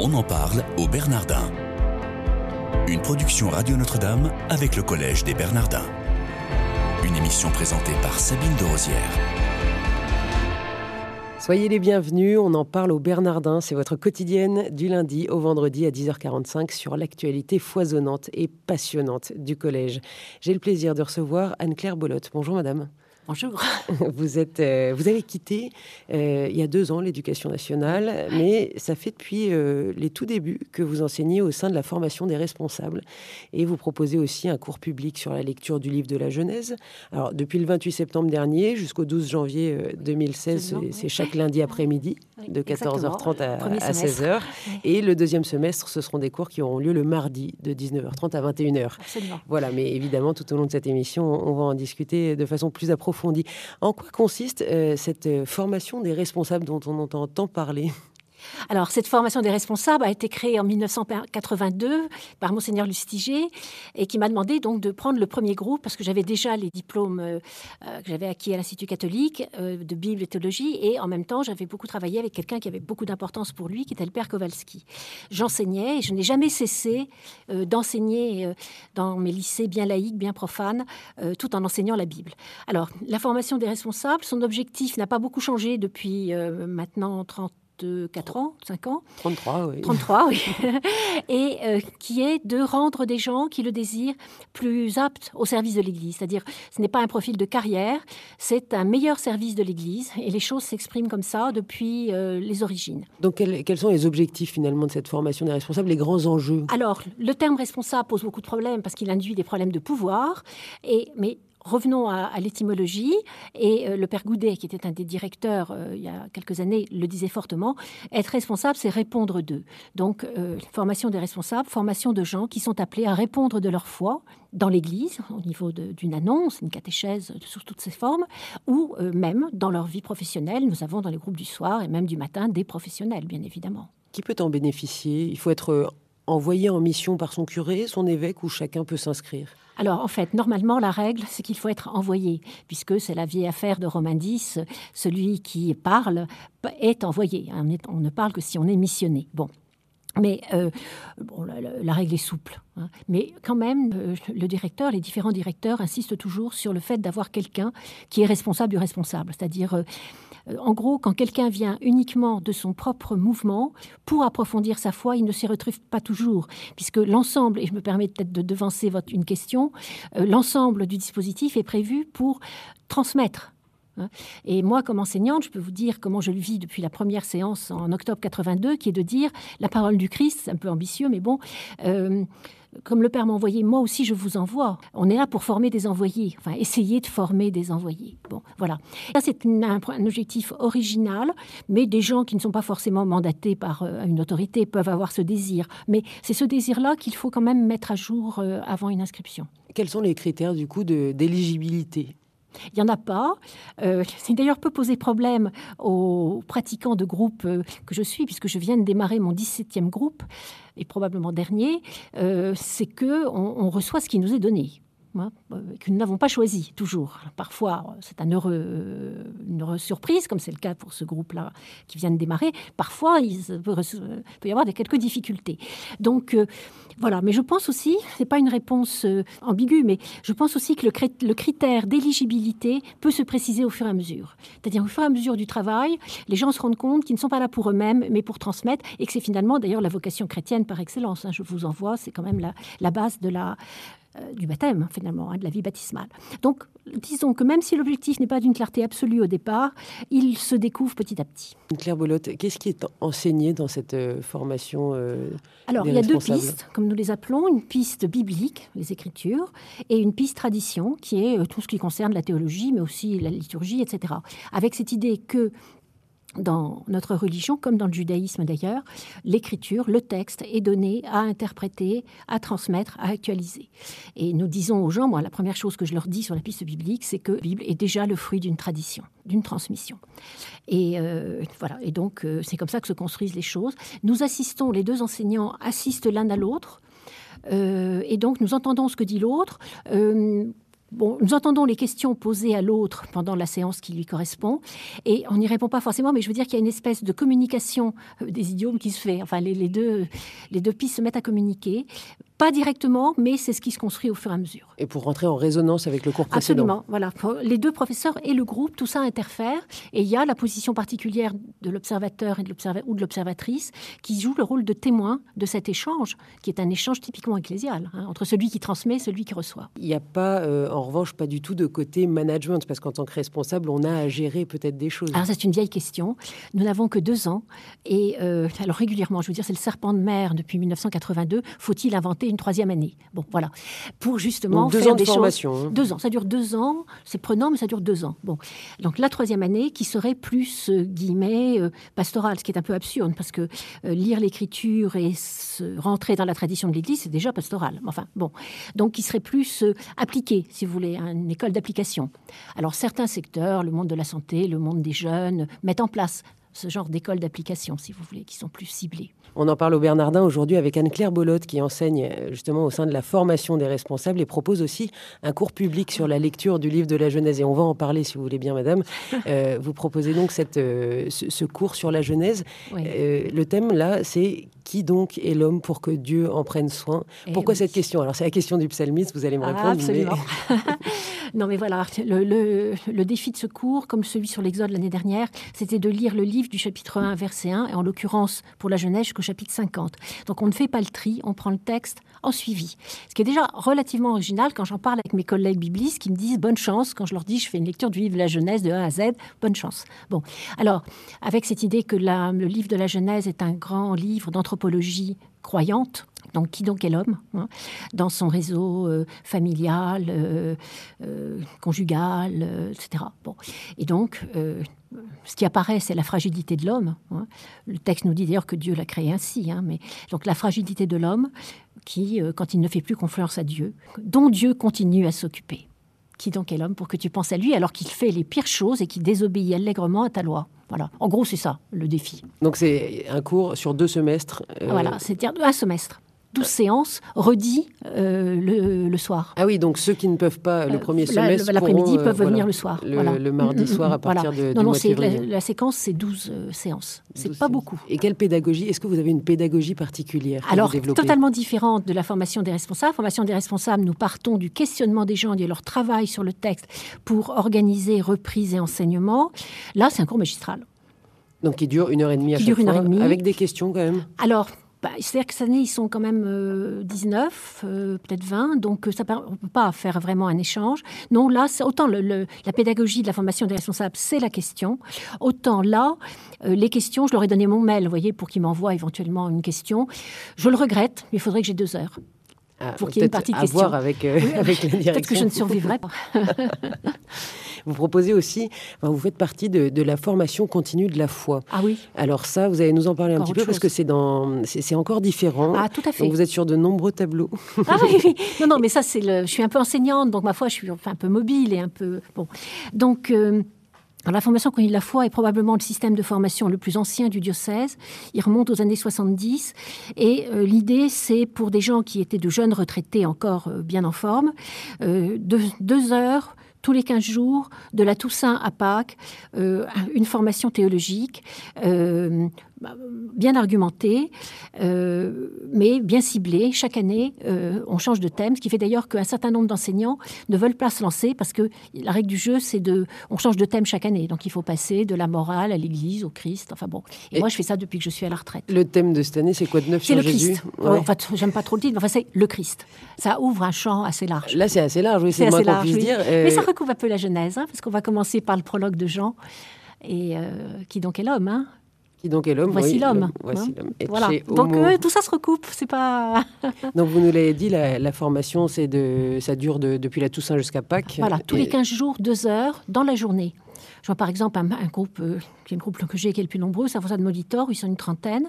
On en parle au Bernardin. Une production Radio Notre-Dame avec le Collège des Bernardins. Une émission présentée par Sabine de Rosière. Soyez les bienvenus, on en parle au Bernardin, c'est votre quotidienne du lundi au vendredi à 10h45 sur l'actualité foisonnante et passionnante du collège. J'ai le plaisir de recevoir Anne-Claire Bolotte. Bonjour madame. Bonjour. Vous, êtes, euh, vous avez quitté euh, il y a deux ans l'éducation nationale, mais ça fait depuis euh, les tout débuts que vous enseignez au sein de la formation des responsables. Et vous proposez aussi un cours public sur la lecture du livre de la Genèse. Alors, depuis le 28 septembre dernier jusqu'au 12 janvier 2016, c'est chaque lundi après-midi, de 14h30 à, 16h. Et le deuxième semestre, ce seront des cours qui auront lieu le mardi, de 19h30 à 21h. Voilà, mais évidemment, tout au long de cette émission, on va en discuter de façon plus approfondie en quoi consiste euh, cette euh, formation des responsables dont on entend tant parler? Alors, cette formation des responsables a été créée en 1982 par Monseigneur Lustiger et qui m'a demandé donc de prendre le premier groupe parce que j'avais déjà les diplômes euh, euh, que j'avais acquis à l'Institut catholique euh, de Bible et théologie et en même temps, j'avais beaucoup travaillé avec quelqu'un qui avait beaucoup d'importance pour lui, qui était le Père Kowalski. J'enseignais et je n'ai jamais cessé d'enseigner dans mes lycées bien laïques, bien profanes, tout en enseignant la Bible. Alors, la formation des responsables, son objectif n'a pas beaucoup changé depuis maintenant 30 4 ans, 5 ans. 33, oui. 33, oui. et euh, qui est de rendre des gens qui le désirent plus aptes au service de l'Église. C'est-à-dire, ce n'est pas un profil de carrière, c'est un meilleur service de l'Église. Et les choses s'expriment comme ça depuis euh, les origines. Donc, quels, sont les objectifs finalement de cette formation des responsables, les grands enjeux? Alors, le terme responsable pose beaucoup de problèmes parce qu'il induit des problèmes de pouvoir. Et, mais revenons à, l'étymologie. Et euh, le père Goudet, qui était un des directeurs euh, il y a quelques années, le disait fortement. Être responsable, c'est répondre d'eux. Donc, euh, formation des responsables, formation de gens qui sont appelés à répondre de leur foi dans l'Église, au niveau d'une annonce, une catéchèse sous toutes ses formes, ou même dans leur vie professionnelle. Nous avons dans les groupes du soir et même du matin des professionnels, bien évidemment. Qui peut en bénéficier? Il faut être envoyé en mission par son curé, son évêque, ou chacun peut s'inscrire alors en fait, normalement, la règle, c'est qu'il faut être envoyé, puisque c'est la vieille affaire de Romain X, celui qui parle est envoyé. On ne parle que si on est missionné. Bon. Mais euh, la, règle est souple. Hein. Mais quand même, euh, le directeur, les différents directeurs insistent toujours sur le fait d'avoir quelqu'un qui est responsable du responsable. C'est-à-dire, euh, en gros, quand quelqu'un vient uniquement de son propre mouvement pour approfondir sa foi, il ne s'y retrouve pas toujours, puisque l'ensemble, et je me permets peut-être de devancer votre, une question, euh, l'ensemble du dispositif est prévu pour transmettre. Et moi, comme enseignante, je peux vous dire comment je le vis depuis la première séance en octobre 82, qui est de dire la parole du Christ, c'est un peu ambitieux, mais bon, euh, comme le Père m'a envoyé, moi aussi je vous envoie. On est là pour former des envoyés, enfin essayer de former des envoyés. Bon, voilà. Ça c'est un, objectif original, mais des gens qui ne sont pas forcément mandatés par euh, une autorité peuvent avoir ce désir. Mais c'est ce désir-là qu'il faut quand même mettre à jour euh, avant une inscription. Quels sont les critères du coup d'éligibilité? Il n'y en a pas. Euh, c'est d'ailleurs peut poser problème aux pratiquants de groupe euh, que je suis, puisque je viens de démarrer mon 17e groupe, et probablement dernier, euh, c'est que on, reçoit ce qui nous est donné. Hein, que nous n'avons pas choisi toujours. parfois, c'est un heureux, une heureuse surprise, comme c'est le cas pour ce groupe-là qui vient de démarrer. Parfois, il peut, y avoir des, quelques difficultés. Donc, voilà, mais je pense aussi, c'est pas une réponse euh, ambiguë, mais je pense aussi que le, critère d'éligibilité peut se préciser au fur et à mesure. C'est-à-dire au fur et à mesure du travail, les gens se rendent compte qu'ils ne sont pas là pour eux-mêmes, mais pour transmettre, et que c'est finalement d'ailleurs la vocation chrétienne par excellence. Hein. je vous envoie, c'est quand même la, base de la, euh, du baptême, finalement, hein, de la vie baptismale. Donc, disons que même si l'objectif n'est pas d'une clarté absolue au départ, il se découvre petit à petit. Claire Bolotte, qu'est-ce qui est enseigné dans cette euh, formation euh, Alors, il y a deux pistes, comme nous les appelons, une piste biblique, les Écritures, et une piste tradition, qui est euh, tout ce qui concerne la théologie, mais aussi la liturgie, etc. Avec cette idée que dans notre religion, comme dans le judaïsme d'ailleurs, l'écriture, le texte est donné à interpréter, à transmettre, à actualiser. Et nous disons aux gens, moi, la première chose que je leur dis sur la piste biblique, c'est que la Bible est déjà le fruit d'une tradition, d'une transmission. Et euh, voilà. Et donc, euh, c'est comme ça que se construisent les choses. Nous assistons, les deux enseignants assistent l'un à l'autre. Euh, et donc, nous entendons ce que dit l'autre Bon, nous entendons les questions posées à l'autre pendant la séance qui lui correspond, et on n'y répond pas forcément, mais je veux dire qu'il y a une espèce de communication euh, des idiomes qui se fait. Enfin, les, deux, les deux pistes se mettent à communiquer. Pas directement, mais c'est ce qui se construit au fur et à mesure. Et pour rentrer en résonance avec le cours précédent. Absolument, voilà. Les deux professeurs et le groupe, tout ça interfère. Et il y a la position particulière de l'observateur et de ou de l'observatrice qui joue le rôle de témoin de cet échange, qui est un échange typiquement ecclésial, hein, entre celui qui transmet et celui qui reçoit. Il n'y a pas, euh, en revanche, pas du tout de côté management, parce qu'en tant que responsable, on a à gérer peut-être des choses. Alors, c'est une vieille question. Nous n'avons que deux ans. Et euh, alors, régulièrement, je veux dire, c'est le serpent de mer depuis 1982. Faut-il inventer une troisième année. Bon, voilà. Pour justement donc deux faire ans de des formation. Choses... Hein. Deux ans. Ça dure deux ans. C'est prenant, mais ça dure deux ans. Bon. Donc la troisième année qui serait plus, euh, guillemets, euh, pastorale, ce qui est un peu absurde, parce que euh, lire l'écriture et se rentrer dans la tradition de l'Église, c'est déjà pastoral. Enfin, bon. Donc qui serait plus appliqué, si vous voulez, à une école d'application. Alors certains secteurs, le monde de la santé, le monde des jeunes, mettent en place ce genre d'écoles d'application, si vous voulez, qui sont plus ciblées. On en parle au Bernardin aujourd'hui avec Anne-Claire Bolotte qui enseigne euh, justement au sein de la formation des responsables et propose aussi un cours public sur la lecture du livre de la Genèse. Et on va en parler si vous voulez bien, madame. Euh, vous proposez donc cette, euh, ce, cours sur la Genèse. le thème là, c'est qui donc est l'homme pour que Dieu en prenne soin? Eh Pourquoi cette question? Alors c'est la question du psalmiste, vous allez me répondre. absolument. non mais voilà, le, le, défi de ce cours, comme celui sur l'Exode l'année dernière, c'était de lire le livre du chapitre 1, verset 1, et en l'occurrence pour la Genèse jusqu'au chapitre 50. Donc on ne fait pas le tri, on prend le texte en suivi. Ce qui est déjà relativement original quand j'en parle avec mes collègues biblistes qui me disent bonne chance quand je leur dis je fais une lecture du livre de la Genèse de A à Z, bonne chance. Bon, alors avec cette idée que le livre de la Genèse est un grand livre d'anthropologie croyante, donc qui donc est l'homme hein, dans son réseau euh, familial, euh, euh, conjugal, etc. Bon, et donc ce qui apparaît, c'est la fragilité de l'homme. Hein. Le texte nous dit d'ailleurs que Dieu l'a créé ainsi. Hein, mais donc la fragilité de l'homme, qui, euh, quand il ne fait plus confiance à Dieu, dont Dieu continue à s'occuper. Qui donc est l'homme pour que tu penses à lui alors qu'il fait les pires choses et qu'il désobéit allègrement à ta loi Voilà. En gros, c'est ça le défi. Donc c'est un cours sur deux semestres. Euh, voilà, c'est-à-dire un semestre. 12 séances redit euh, le, soir. Ah oui, donc ceux qui ne peuvent pas le euh, premier semestre. L'après-midi peuvent venir le soir. Le, mardi mm, mm, soir à mm, partir de. Non, non, la, la, séquence, c'est 12 euh, séances. C'est pas beaucoup. Et quelle pédagogie Est-ce que vous avez une pédagogie particulière Alors, totalement différente de la formation des responsables. Formation des responsables, nous partons du questionnement des gens et de leur travail sur le texte pour organiser reprise et enseignement. Là, c'est un cours magistral. Donc, qui dure une heure et demie à chaque fois, avec des questions quand même Alors, bah, C'est-à-dire que cette année, ils sont quand même 19, euh, euh, peut-être 20, donc euh, ça on ne peut pas faire vraiment un échange. Non, là, autant la pédagogie de la formation des responsables, c'est la question, autant là, les questions, je leur ai donné mon mail, vous voyez, pour qu'ils m'envoient éventuellement une question. Je le regrette, mais il faudrait que j'ai deux heures. Ah, pour qu'il y ait une partie de questions. avec, avec Peut-être que je ne survivrai pas. Vous proposez aussi, vous faites partie de, la formation continue de la foi. Ah oui. Alors ça, vous allez nous en parler un petit peu parce que c'est dans, c'est encore différent. Ah tout à fait. Donc vous êtes sur de nombreux tableaux. Ah oui, oui. Non, non, mais ça c'est le. Je suis un peu enseignante, donc ma foi, je suis enfin un peu mobile et un peu bon. Donc euh, la formation continue de la foi est probablement le système de formation le plus ancien du diocèse. Il remonte aux années 70. Et euh, l'idée, c'est pour des gens qui étaient de jeunes retraités encore euh, bien en forme, deux heures tous les 15 jours, de la Toussaint à Pâques, euh, une formation théologique, euh, bien argumenté, euh, mais bien ciblé. Chaque année, euh, on change de thème, ce qui fait d'ailleurs qu'un certain nombre d'enseignants ne veulent pas se lancer parce que la règle du jeu, c'est de, on change de thème chaque année. Donc il faut passer de la morale à l'Église, au Christ. Enfin bon. Et, moi, je fais ça depuis que je suis à la retraite. Le thème de cette année, c'est quoi de neuf sur le Christ. En fait, j'aime pas trop le titre, mais enfin, c'est le Christ. Ça ouvre un champ assez large. Là, c'est assez large, oui, c'est puisse dire. Mais ça recouvre un peu la Genèse, hein, parce qu'on va commencer par le prologue de Jean et qui donc est l'homme, hein, qui donc est l'homme Voici l'homme. Voici l'homme. Voilà. Donc euh, tout ça se recoupe. C'est pas. donc vous nous l'avez dit, la, formation, c'est de, ça dure depuis la Toussaint jusqu'à Pâques. Voilà, tous les 15 jours, deux heures dans la journée. Je vois par exemple un, groupe euh, qui est le groupe que j'ai qui est le plus nombreux, ça de Molitor, ils sont une trentaine.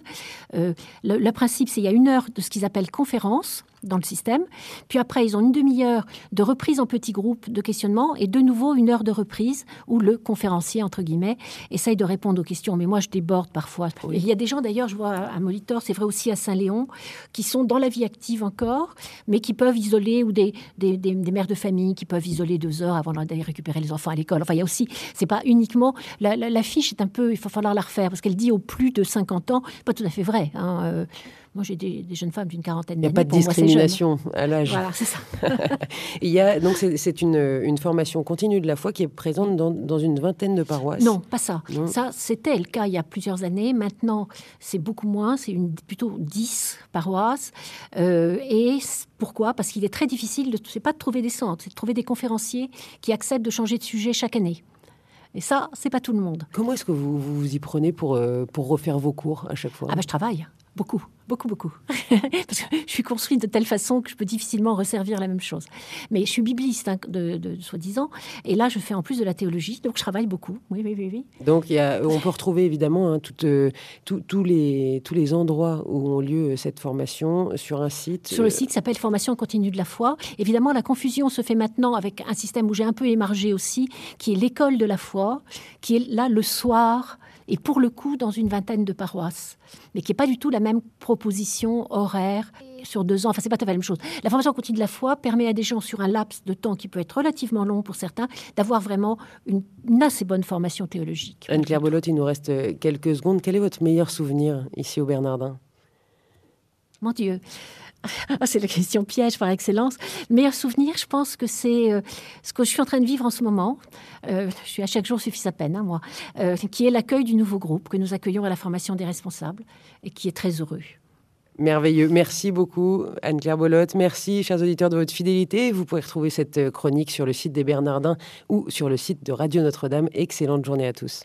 le, le, principe, c'est qu'il y a une heure de ce qu'ils appellent conférence dans le système. Puis après, ils ont une demi-heure de reprise en petits groupes de questionnement et de nouveau une heure de reprise où le conférencier, entre guillemets, essaye de répondre aux questions. Mais moi, je déborde parfois. Il y a des gens, d'ailleurs, je vois à Molitor, c'est vrai aussi à Saint-Léon, qui sont dans la vie active encore, mais qui peuvent isoler, ou des, des, des, mères de famille qui peuvent isoler deux heures avant d'aller récupérer les enfants à l'école. Enfin, il y a aussi, c'est pas uniquement, la, la, fiche est un peu, il va falloir la refaire, parce qu'elle dit au plus de 50 ans, pas tout à fait vrai. Hein, euh, moi, j'ai des, jeunes femmes d'une quarantaine d'années. Il n'y a pas de discrimination à l'âge. Voilà, c'est ça. Il y a, donc, c'est une, une, formation continue de la foi qui est présente dans, dans une vingtaine de paroisses. Non, pas ça. Ça, c'était le cas il y a plusieurs années. Maintenant, c'est beaucoup moins. C'est plutôt 10 paroisses. Euh, et pourquoi? Parce qu'il est très difficile, de, c'est pas de trouver des centres, c'est de trouver des conférenciers qui acceptent de changer de sujet chaque année. Et ça, c'est pas tout le monde. Comment est-ce que vous vous y prenez pour, euh, pour refaire vos cours à chaque fois? Ah ben, je travaille. Beaucoup, beaucoup, beaucoup. Parce que je suis construite de telle façon que je peux difficilement resservir la même chose. Mais je suis bibliste, hein, de, soi-disant. Et là, je fais en plus de la théologie, donc je travaille beaucoup. Oui, oui, oui. oui. Donc, il y a, on peut retrouver évidemment hein, euh, les, tous les endroits où ont lieu cette formation sur un site. Sur le site qui s'appelle Formation continue de la foi. Évidemment, la confusion se fait maintenant avec un système où j'ai un peu émargé aussi, qui est l'école de la foi, qui est là le soir et pour le coup dans une vingtaine de paroisses, mais qui n'est pas du tout la même proposition horaire sur deux ans. Enfin, c'est pas tout à fait la même chose. La formation continue de la foi permet à des gens sur un laps de temps qui peut être relativement long pour certains d'avoir vraiment une, assez bonne formation théologique. Anne-Claire Bolotte, il nous reste quelques secondes. Quel est votre meilleur souvenir ici au Bernardin? Mon Dieu. Ah, c'est la question piège par excellence. Meilleur souvenir, je pense que c'est euh, ce que je suis en train de vivre en ce moment. Euh, je suis à chaque jour suffit sa peine, hein, moi. Euh, qui est l'accueil du nouveau groupe que nous accueillons à la formation des responsables et qui est très heureux. Merveilleux. Merci beaucoup, Anne-Claire. Merci, chers auditeurs, de votre fidélité. Vous pouvez retrouver cette chronique sur le site des Bernardins ou sur le site de Radio Notre-Dame. Excellente journée à tous.